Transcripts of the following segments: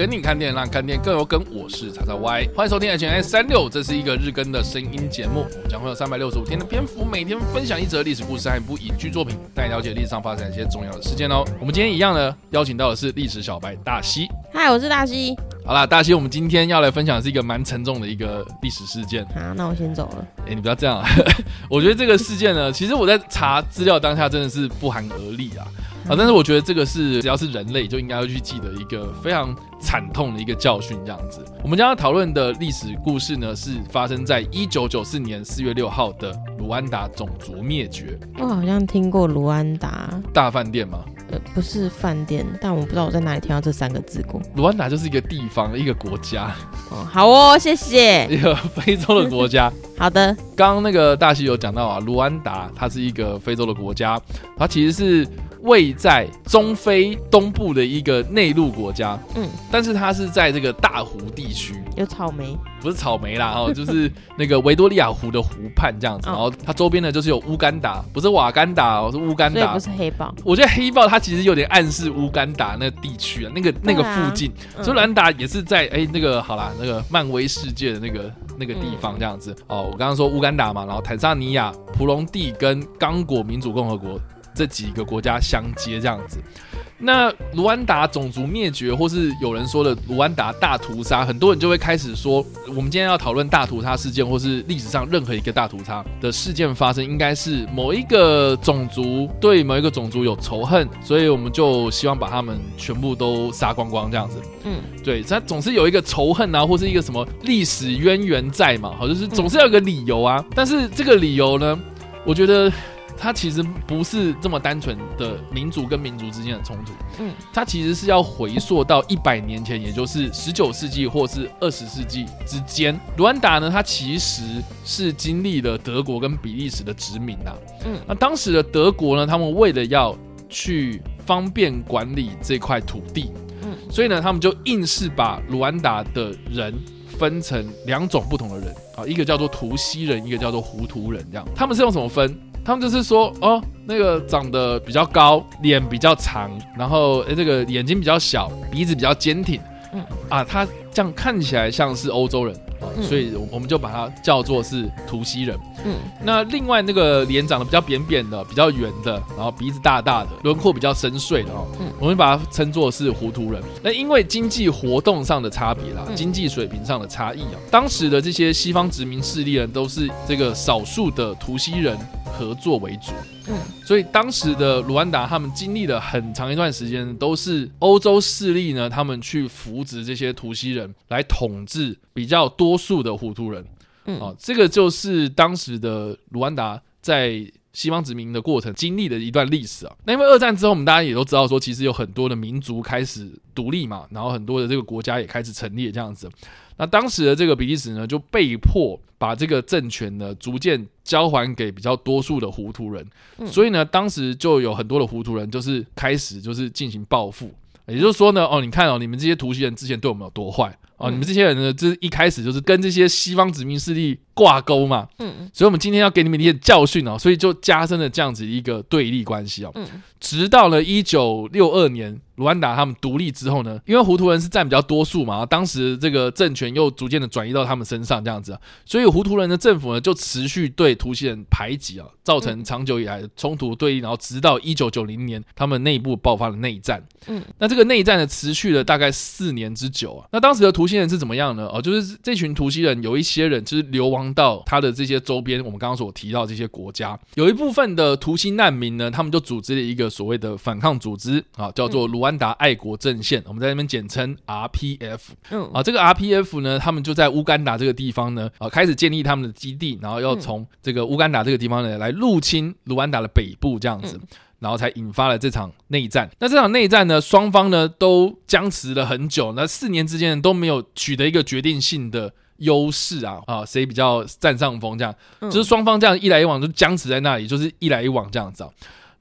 跟你看店，让看店更有梗。我是叉叉 Y，欢迎收听 HNS 三六，这是一个日更的声音节目。将会有三百六十五天的篇幅，每天分享一则历史故事和一部影剧作品，带你了解历史上发生一些重要的事件哦。我们今天一样呢，邀请到的是历史小白大西。嗨，我是大西。好啦，大西，我们今天要来分享的是一个蛮沉重的一个历史事件。好，那我先走了。哎、欸，你不要这样啊！我觉得这个事件呢，其实我在查资料当下真的是不寒而栗啊。啊！但是我觉得这个是只要是人类就应该要去记得一个非常惨痛的一个教训，这样子。我们将要讨论的历史故事呢，是发生在一九九四年四月六号的卢安达种族灭绝。我好像听过卢安达大饭店吗？呃，不是饭店，但我不知道我在哪里听到这三个字过。卢安达就是一个地方，一个国家。哦，好哦，谢谢。一个非洲的国家。好的。刚刚那个大西有讲到啊，卢安达它是一个非洲的国家，它其实是。位在中非东部的一个内陆国家，嗯，但是它是在这个大湖地区，有草莓，不是草莓啦，哦，就是那个维多利亚湖的湖畔这样子，然后它周边呢就是有乌干达，不是瓦干达哦，是乌干达，不是黑豹。我觉得黑豹它其实有点暗示乌干达那个地区啊，那个那个附近，所以兰达也是在哎那个好啦，那个漫威世界的那个那个地方这样子。哦。我刚刚说乌干达嘛，然后坦桑尼亚、普隆地跟刚果民主共和国。这几个国家相接这样子，那卢安达种族灭绝，或是有人说的卢安达大屠杀，很多人就会开始说，我们今天要讨论大屠杀事件，或是历史上任何一个大屠杀的事件发生，应该是某一个种族对某一个种族有仇恨，所以我们就希望把他们全部都杀光光这样子。嗯，对，他总是有一个仇恨啊，或是一个什么历史渊源在嘛，好，就是总是要有个理由啊。但是这个理由呢，我觉得。它其实不是这么单纯的民族跟民族之间的冲突，嗯，它其实是要回溯到一百年前，也就是十九世纪或是二十世纪之间。卢安达呢，它其实是经历了德国跟比利时的殖民啊，嗯，那当时的德国呢，他们为了要去方便管理这块土地，嗯，所以呢，他们就硬是把卢安达的人分成两种不同的人啊，一个叫做图西人，一个叫做胡图人，这样，他们是用什么分？他们就是说，哦，那个长得比较高，脸比较长，然后诶，这个眼睛比较小，鼻子比较坚挺，嗯啊，他这样看起来像是欧洲人。所以，我们就把它叫做是图西人。嗯，那另外那个脸长得比较扁扁的、比较圆的，然后鼻子大大的、轮廓比较深邃的哦，嗯，我们把它称作是糊涂人。那因为经济活动上的差别啦，经济水平上的差异啊，当时的这些西方殖民势力呢，都是这个少数的图西人合作为主。嗯，所以当时的卢安达他们经历了很长一段时间，都是欧洲势力呢，他们去扶植这些图西人来统治比较多数的胡图人。嗯，啊，这个就是当时的卢安达在西方殖民的过程经历的一段历史啊。那因为二战之后，我们大家也都知道说，其实有很多的民族开始独立嘛，然后很多的这个国家也开始成立这样子。那当时的这个比利时呢，就被迫把这个政权呢逐渐交还给比较多数的胡图人，所以呢，当时就有很多的胡图人就是开始就是进行报复，也就是说呢，哦，你看哦，你们这些图西人之前对我们有多坏哦，你们这些人呢，就是一开始就是跟这些西方殖民势力挂钩嘛，嗯，所以我们今天要给你们一些教训哦，所以就加深了这样子一个对立关系哦，嗯，直到了一九六二年。卢安达他们独立之后呢，因为胡图人是占比较多数嘛，当时这个政权又逐渐的转移到他们身上，这样子，所以胡图人的政府呢就持续对图西人排挤啊，造成长久以来的冲突对立，然后直到一九九零年他们内部爆发了内战。嗯，那这个内战呢持续了大概四年之久啊。那当时的图西人是怎么样呢？哦，就是这群图西人有一些人就是流亡到他的这些周边，我们刚刚所提到这些国家，有一部分的图西难民呢，他们就组织了一个所谓的反抗组织啊，叫做卢安。达爱国阵线，我们在那边简称 RPF。嗯啊，这个 RPF 呢，他们就在乌干达这个地方呢，啊，开始建立他们的基地，然后要从这个乌干达这个地方呢来入侵卢安达的北部，这样子，然后才引发了这场内战。那这场内战呢，双方呢都僵持了很久，那四年之间都没有取得一个决定性的优势啊啊，谁比较占上风？这样，就是双方这样一来一往就僵持在那里，就是一来一往这样子啊。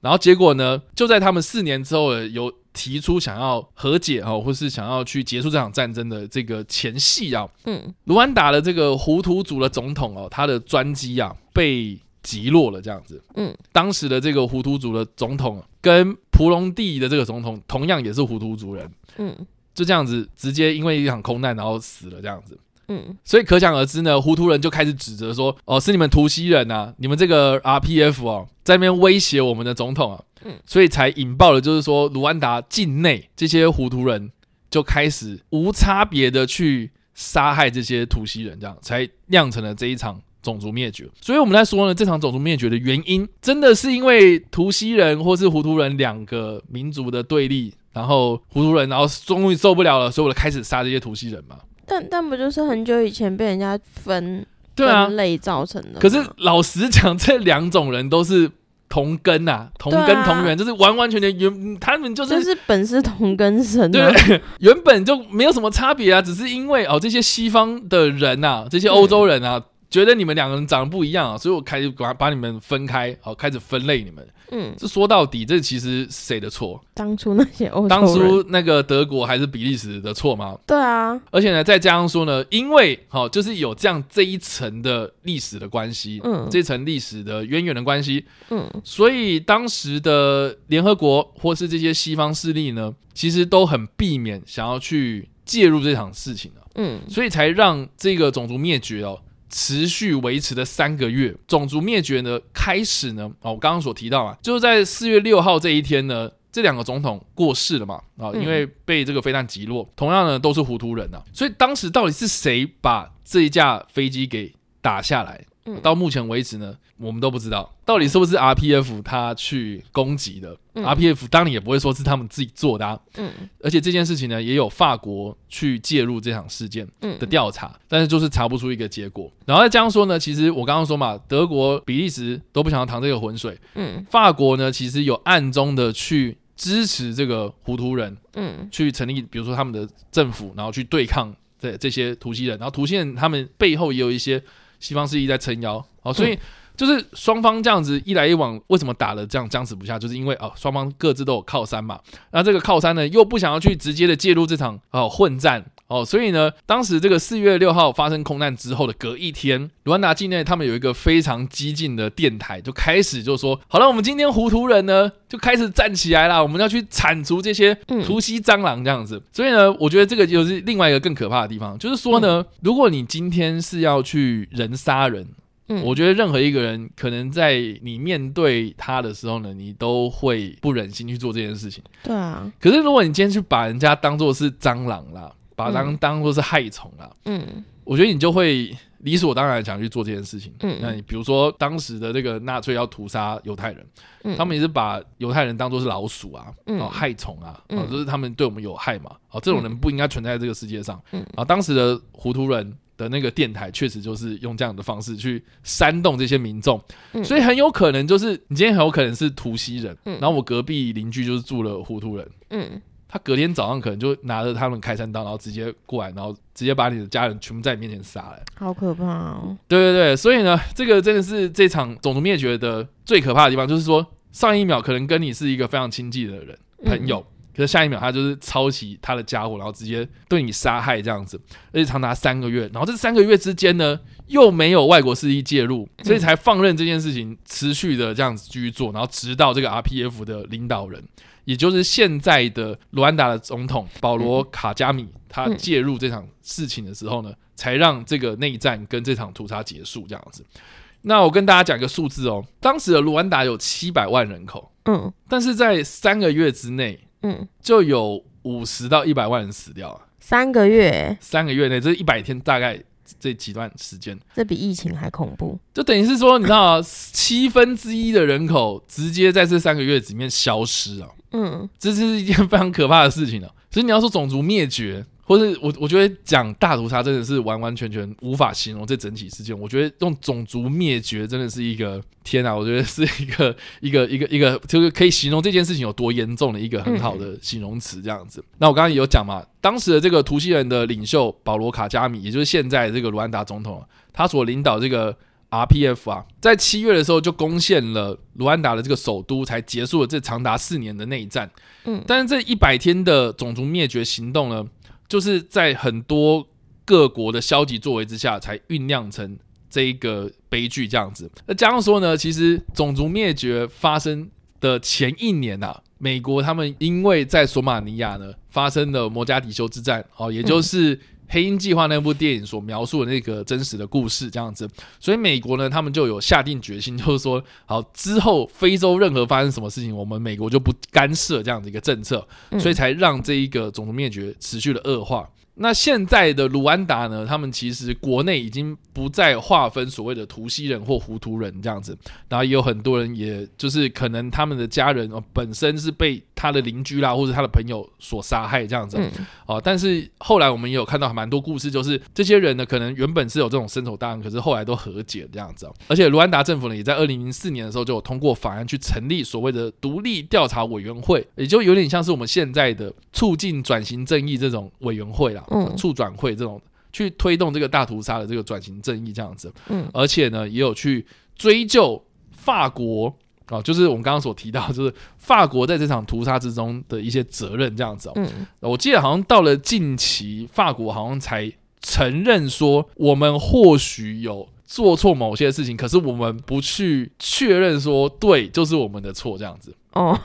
然后结果呢，就在他们四年之后有。提出想要和解啊，或是想要去结束这场战争的这个前戏啊，嗯，卢安达的这个胡图族的总统哦，他的专机啊被击落了，这样子，嗯，当时的这个胡图族的总统跟蒲隆地的这个总统同样也是胡图族人，嗯，就这样子直接因为一场空难然后死了这样子。嗯，所以可想而知呢，胡图人就开始指责说：“哦，是你们图西人啊，你们这个 RPF 哦，在那边威胁我们的总统啊。”嗯，所以才引爆了，就是说卢安达境内这些糊涂人就开始无差别的去杀害这些图西人，这样才酿成了这一场种族灭绝。所以我们在说呢，这场种族灭绝的原因，真的是因为图西人或是胡图人两个民族的对立，然后胡图人然后终于受不了了，所以我就开始杀这些图西人嘛。但但不就是很久以前被人家分对啊分类造成的？可是老实讲，这两种人都是同根呐、啊，同根同源，啊、就是完完全全原他们就是就是本是同根生、啊，对，原本就没有什么差别啊，只是因为哦这些西方的人呐、啊，这些欧洲人啊。嗯觉得你们两个人长得不一样啊，所以我开始把把你们分开，好，开始分类你们。嗯，这说到底，这其实谁的错？当初那些欧当初那个德国还是比利时的错吗？对啊。而且呢，再加上说呢，因为好，就是有这样这一层的历史的关系，嗯，这层历史的渊源的关系，嗯，所以当时的联合国或是这些西方势力呢，其实都很避免想要去介入这场事情的，嗯，所以才让这个种族灭绝哦。持续维持了三个月，种族灭绝呢开始呢，哦，我刚刚所提到啊，就是在四月六号这一天呢，这两个总统过世了嘛，啊，因为被这个飞弹击落，同样呢都是糊涂人啊，所以当时到底是谁把这一架飞机给打下来？到目前为止呢，我们都不知道到底是不是 RPF 他去攻击的。嗯、RPF 当然也不会说是他们自己做的啊。嗯，而且这件事情呢，也有法国去介入这场事件的调查，嗯、但是就是查不出一个结果。然后再这样说呢，其实我刚刚说嘛，德国、比利时都不想要淌这个浑水。嗯，法国呢，其实有暗中的去支持这个胡图人，嗯，去成立比如说他们的政府，然后去对抗这这些图西人，然后图西人他们背后也有一些。西方势力在撑腰，哦，所以就是双方这样子一来一往，为什么打了这样僵持不下？就是因为哦，双方各自都有靠山嘛。那这个靠山呢，又不想要去直接的介入这场哦混战哦，所以呢，当时这个四月六号发生空难之后的隔一天，卢安达境内他们有一个非常激进的电台，就开始就说：好了，我们今天胡图人呢就开始站起来啦，我们要去铲除这些图西蟑螂这样子。所以呢，我觉得这个就是另外一个更可怕的地方，就是说呢，如果你今天是要去人杀人。嗯，我觉得任何一个人可能在你面对他的时候呢，你都会不忍心去做这件事情。对啊。可是如果你今天去把人家当做是蟑螂啦，把当当做是害虫啊，嗯，我觉得你就会理所当然想去做这件事情。嗯，那你比如说当时的这个纳粹要屠杀犹太人，嗯，他们也是把犹太人当做是老鼠啊，嗯，哦，害虫啊，哦，就是他们对我们有害嘛，哦，这种人不应该存在这个世界上。嗯，啊，当时的糊涂人。的那个电台确实就是用这样的方式去煽动这些民众，嗯、所以很有可能就是你今天很有可能是图西人，嗯、然后我隔壁邻居就是住了糊涂人，嗯，他隔天早上可能就拿着他们开山刀，然后直接过来，然后直接把你的家人全部在你面前杀了，好可怕哦！对对对，所以呢，这个真的是这场种族灭绝的最可怕的地方，就是说上一秒可能跟你是一个非常亲近的人朋友。嗯可是下一秒，他就是抄袭他的家伙，然后直接对你杀害这样子，而且长达三个月。然后这三个月之间呢，又没有外国势力介入，所以才放任这件事情持续的这样子继续做。然后直到这个 RPF 的领导人，也就是现在的卢安达的总统保罗卡加米，他介入这场事情的时候呢，才让这个内战跟这场屠杀结束这样子。那我跟大家讲一个数字哦，当时的卢安达有七百万人口，嗯，但是在三个月之内。嗯，就有五十到一百万人死掉啊！三个月，三个月内，这一百天大概这几段时间，这比疫情还恐怖。就等于是说，你知道啊，七分之一的人口直接在这三个月里面消失啊！嗯，这是一件非常可怕的事情啊。所以你要说种族灭绝。或是我，我觉得讲大屠杀真的是完完全全无法形容这整体事件。我觉得用种族灭绝真的是一个天啊！我觉得是一个一个一个一个，就是可以形容这件事情有多严重的一个很好的形容词这样子。那我刚刚也有讲嘛，当时的这个图西人的领袖保罗卡加米，也就是现在这个卢安达总统，他所领导这个 RPF 啊，在七月的时候就攻陷了卢安达的这个首都，才结束了这长达四年的内战。嗯，但是这一百天的种族灭绝行动呢，就是在很多各国的消极作为之下，才酝酿成这一个悲剧这样子。那加上说呢，其实种族灭绝发生的前一年啊，美国他们因为在索马尼亚呢发生了摩加迪修之战哦，也就是。黑鹰计划那部电影所描述的那个真实的故事，这样子，所以美国呢，他们就有下定决心，就是说，好之后非洲任何发生什么事情，我们美国就不干涉这样的一个政策，所以才让这一个种族灭绝持续的恶化。那现在的卢安达呢，他们其实国内已经不再划分所谓的图西人或胡图人这样子，然后也有很多人，也就是可能他们的家人哦本身是被他的邻居啦或者他的朋友所杀害这样子，哦，但是后来我们也有看到蛮多故事，就是这些人呢可能原本是有这种深仇大恨，可是后来都和解这样子，而且卢安达政府呢也在二零零四年的时候就有通过法案去成立所谓的独立调查委员会，也就有点像是我们现在的促进转型正义这种委员会啦。嗯，促转会这种去推动这个大屠杀的这个转型正义这样子，嗯，而且呢也有去追究法国啊，就是我们刚刚所提到，就是法国在这场屠杀之中的一些责任这样子。嗯，我记得好像到了近期，法国好像才承认说，我们或许有做错某些事情，可是我们不去确认说，对，就是我们的错这样子。哦。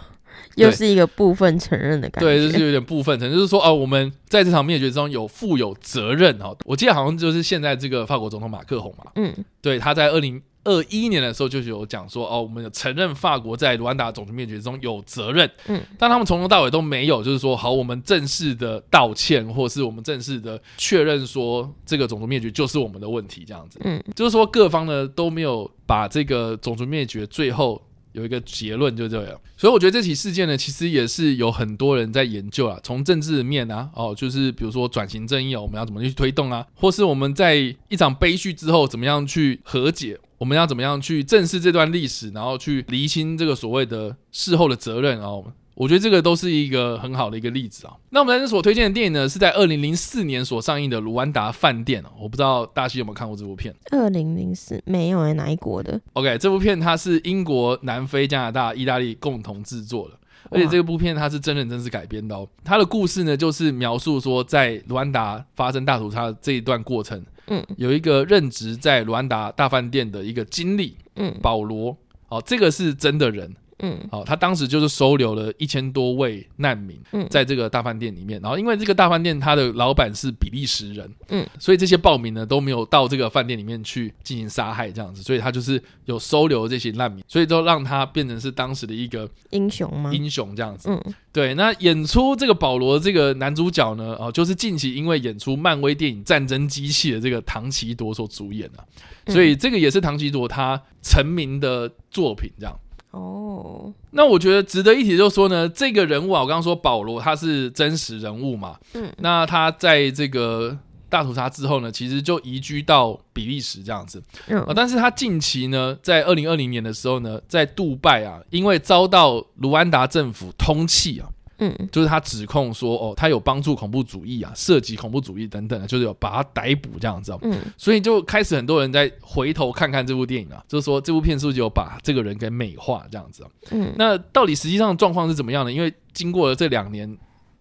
又是一个部分承认的感觉，对，就是有点部分承认，就是说，哦，我们在这场灭绝中有负有责任哦。我记得好像就是现在这个法国总统马克宏嘛，嗯，对，他在二零二一年的时候就有讲说，哦，我们有承认法国在卢安达种族灭绝中有责任，嗯，但他们从头到尾都没有，就是说，好，我们正式的道歉，或是我们正式的确认说这个种族灭绝就是我们的问题，这样子，嗯，就是说各方呢都没有把这个种族灭绝最后。有一个结论就这样，所以我觉得这起事件呢，其实也是有很多人在研究啊。从政治面啊，哦，就是比如说转型正义啊，我们要怎么去推动啊，或是我们在一场悲剧之后怎么样去和解，我们要怎么样去正视这段历史，然后去厘清这个所谓的事后的责任哦。我觉得这个都是一个很好的一个例子啊。那我们在这所推荐的电影呢，是在二零零四年所上映的《卢安达饭店》。我不知道大西有没有看过这部片？二零零四没有哎，哪一国的？OK，这部片它是英国、南非、加拿大、意大利共同制作的，而且这部片它是真人真事改编的哦。它的故事呢，就是描述说在卢安达发生大屠杀这一段过程，嗯，有一个任职在卢安达大饭店的一个经理，嗯，保罗，哦，这个是真的人。嗯，好，他当时就是收留了一千多位难民，在这个大饭店里面。然后，因为这个大饭店他的老板是比利时人，嗯，所以这些暴民呢都没有到这个饭店里面去进行杀害，这样子，所以他就是有收留这些难民，所以都让他变成是当时的一个英雄吗？英雄这样子，嗯，对。那演出这个保罗这个男主角呢，哦，就是近期因为演出漫威电影《战争机器》的这个唐奇铎所主演的，所以这个也是唐奇铎他成名的作品，这样。哦，那我觉得值得一提，就是说呢，这个人物啊，我刚刚说保罗他是真实人物嘛，嗯，那他在这个大屠杀之后呢，其实就移居到比利时这样子，嗯，但是他近期呢，在二零二零年的时候呢，在杜拜啊，因为遭到卢安达政府通缉啊。嗯，就是他指控说，哦，他有帮助恐怖主义啊，涉及恐怖主义等等的，就是有把他逮捕这样子。嗯，所以就开始很多人在回头看看这部电影啊，就是说这部片是不是有把这个人给美化这样子。嗯，那到底实际上状况是怎么样呢？因为经过了这两年，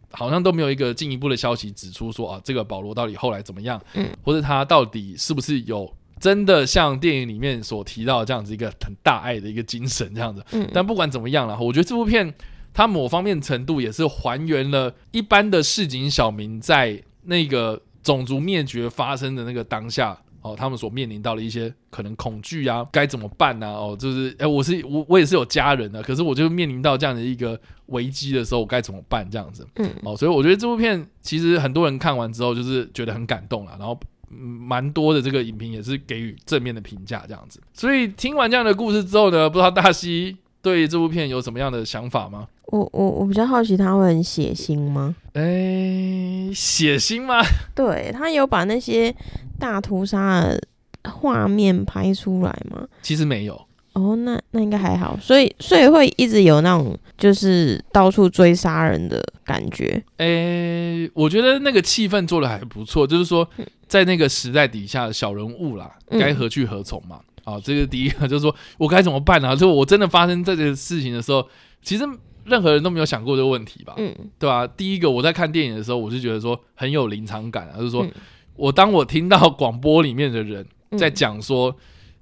好像都没有一个进一步的消息指出说啊，这个保罗到底后来怎么样？嗯，或者他到底是不是有真的像电影里面所提到这样子一个很大爱的一个精神这样子？嗯，但不管怎么样了，我觉得这部片。它某方面程度也是还原了一般的市井小民在那个种族灭绝发生的那个当下哦，他们所面临到的一些可能恐惧啊，该怎么办呢？哦，就是哎、欸，我是我我也是有家人的，可是我就面临到这样的一个危机的时候，我该怎么办？这样子，嗯，哦，所以我觉得这部片其实很多人看完之后就是觉得很感动了，然后蛮多的这个影评也是给予正面的评价，这样子。所以听完这样的故事之后呢，不知道大西对这部片有什么样的想法吗？我我我比较好奇，他会很血腥吗？哎、欸，血腥吗？对，他有把那些大屠杀的画面拍出来吗？其实没有。哦，那那应该还好。所以所以会一直有那种就是到处追杀人的感觉。诶、欸，我觉得那个气氛做的还不错，就是说在那个时代底下的小人物啦，该、嗯、何去何从嘛？啊，这是第一个 就是说我该怎么办啊？就我真的发生这件事情的时候，其实。任何人都没有想过这个问题吧？嗯，对吧？第一个，我在看电影的时候，我就觉得说很有临场感啊，就是说我当我听到广播里面的人在讲说，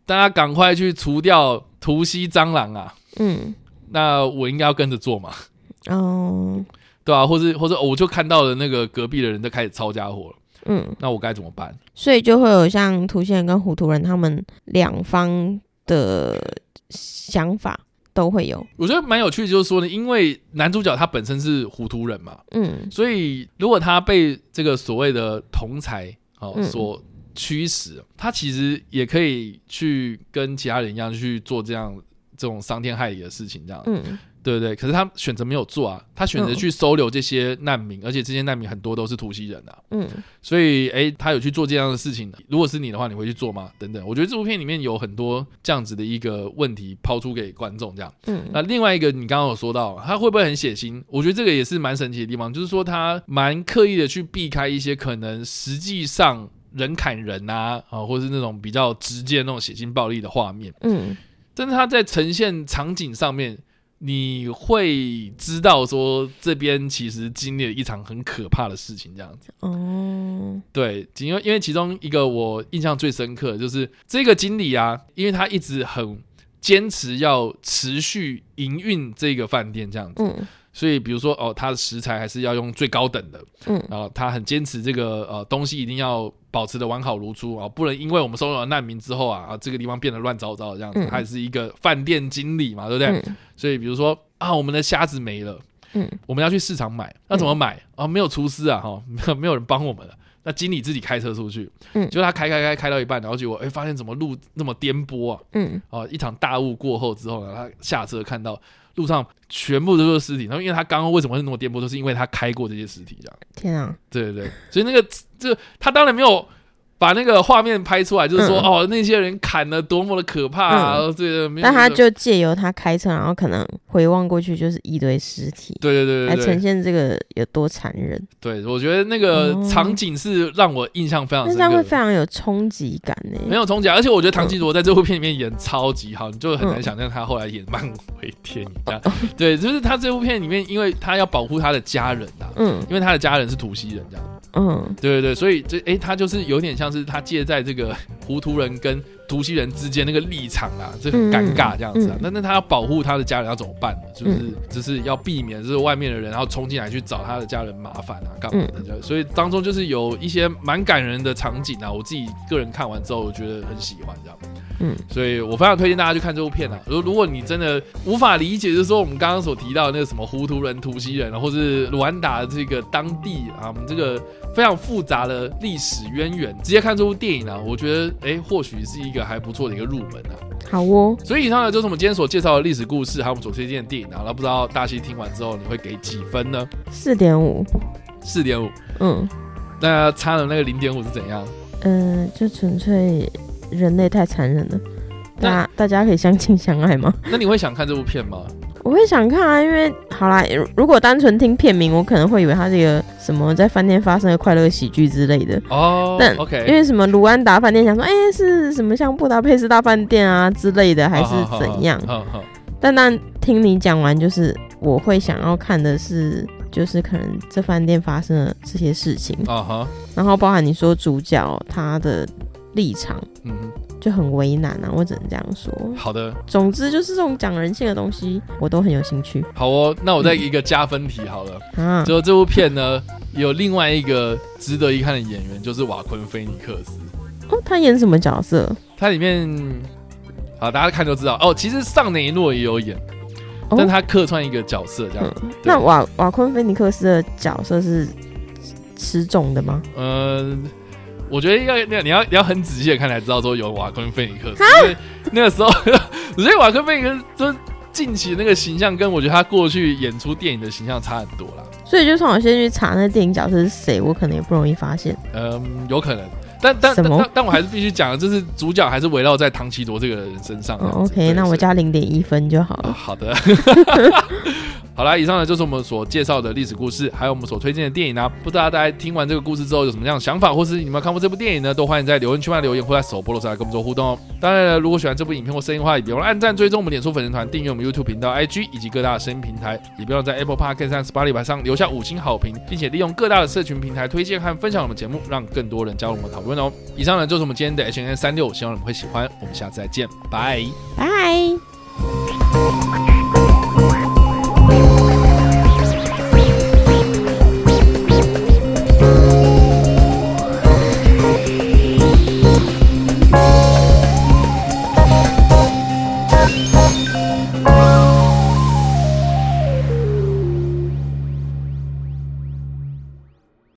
大家赶快去除掉图西蟑螂啊，嗯，那我应该要跟着做嘛？哦，对啊，或者或者我就看到了那个隔壁的人在开始抄家伙了，嗯，那我该怎么办？所以就会有像土星人跟糊涂人他们两方的想法都会有。我觉得蛮有趣的，就是说呢，因为男主角他本身是糊涂人嘛，嗯，所以如果他被这个所谓的同才哦所驱使，他其实也可以去跟其他人一样去做这样这种伤天害理的事情，这样，嗯。对对对，可是他选择没有做啊，他选择去收留这些难民，嗯、而且这些难民很多都是突袭人啊，嗯，所以哎，他有去做这样的事情。如果是你的话，你会去做吗？等等，我觉得这部片里面有很多这样子的一个问题抛出给观众，这样，嗯，那另外一个你刚刚有说到，他会不会很血腥？我觉得这个也是蛮神奇的地方，就是说他蛮刻意的去避开一些可能实际上人砍人啊，啊，或是那种比较直接那种血腥暴力的画面，嗯，但是他在呈现场景上面。你会知道说，这边其实经历了一场很可怕的事情，这样子。哦，对，因为因为其中一个我印象最深刻的就是这个经理啊，因为他一直很坚持要持续营运这个饭店这样子。嗯所以，比如说哦，他的食材还是要用最高等的，嗯，然后他很坚持这个呃东西一定要保持的完好如初啊，不能因为我们收容了难民之后啊啊这个地方变得乱糟糟这样子，他也是一个饭店经理嘛，对不对？所以，比如说啊，我们的虾子没了，嗯，我们要去市场买，那怎么买啊？没有厨师啊，哈，没 有没有人帮我们了，那经理自己开车出去，嗯，结果他开开开开到一半，然后结果哎发现怎么路那么颠簸啊，嗯，哦，一场大雾过后之后呢，他下车看到。路上全部都是尸体，然后因为他刚刚为什么会那么颠簸，都是因为他开过这些尸体，这样。天啊！对对对，所以那个这他当然没有。把那个画面拍出来，就是说、嗯、哦，那些人砍的多么的可怕啊！嗯、对，那他就借由他开车，然后可能回望过去就是一堆尸体，对对对，来呈现这个有多残忍。对，我觉得那个场景是让我印象非常深刻，那会非常有冲击感呢。没有冲击，而且我觉得唐綺罗在这部片里面演超级好，你就很难想象他后来演漫威电影这样。嗯、对，就是他这部片里面，因为他要保护他的家人啊，嗯，因为他的家人是土西人这样。嗯，对对对，所以这哎，他就是有点像是他借在这个 糊涂人跟突袭人之间那个立场啊，这很尴尬这样子啊。那、嗯嗯、那他要保护他的家人要怎么办呢？就是就是要避免就是外面的人然后冲进来去找他的家人麻烦啊，干嘛的？嗯、所以当中就是有一些蛮感人的场景啊。我自己个人看完之后，我觉得很喜欢这样。嗯，所以我非常推荐大家去看这部片啊。如如果你真的无法理解，就是说我们刚刚所提到的那个什么糊涂人、突袭人，或是卢安达这个当地啊，我们这个。非常复杂的历史渊源，直接看这部电影、啊，我觉得哎、欸，或许是一个还不错的一个入门啊。好哦，所以以上呢就是我们今天所介绍的历史故事，还有我们所推荐的电影啊。那不知道大西听完之后你会给几分呢？四点五，四点五。嗯，那差的那个零点五是怎样？嗯、呃，就纯粹人类太残忍了。那大大家可以相亲相爱吗？那你会想看这部片吗？我会想看啊，因为好啦，如果单纯听片名，我可能会以为它是一个什么在饭店发生的快乐喜剧之类的哦。但 OK，因为什么卢安达饭店，想说哎、欸、是什么像布达佩斯大饭店啊之类的，还是怎样？但但听你讲完，就是我会想要看的是，就是可能这饭店发生了这些事情啊哈，然后包含你说主角他的立场，嗯。就很为难啊，我只能这样说。好的，总之就是这种讲人性的东西，我都很有兴趣。好哦，那我再一个加分题好了。嗯，就这部片呢，有另外一个值得一看的演员，就是瓦昆菲尼克斯。哦，他演什么角色？他里面，好，大家看就知道哦。其实尚雷诺也有演，哦、但他客串一个角色这样子。嗯、那瓦瓦昆菲尼克斯的角色是吃重的吗？嗯。我觉得要那你要你要很仔细的看才知道说有瓦昆菲尼克斯，因为那个时候，我觉得瓦昆菲尼克斯就近期那个形象跟我觉得他过去演出电影的形象差很多啦。所以就算我先去查那个电影角色是谁，我可能也不容易发现。嗯，有可能，但但但但我还是必须讲，就是主角还是围绕在唐奇罗这个人身上。哦、OK，那我加零点一分就好了。哦、好的。好啦，以上呢就是我们所介绍的历史故事，还有我们所推荐的电影啊。不知道大家听完这个故事之后有什么样的想法，或是你们看过这部电影呢？都欢迎在留言区里留言，或在首播的时候来跟我们做互动哦。当然了，如果喜欢这部影片或声音的话，也别忘了按赞、追踪我们脸书粉丝团、订阅我们 YouTube 频道、IG 以及各大声音平台，也别忘了在 Apple Podcast Spotify 上留下五星好评，并且利用各大的社群平台推荐和分享我们节目，让更多人加入我们的讨论哦。以上呢就是我们今天的 H N N 三六，希望你们会喜欢。我们下次再见，拜拜。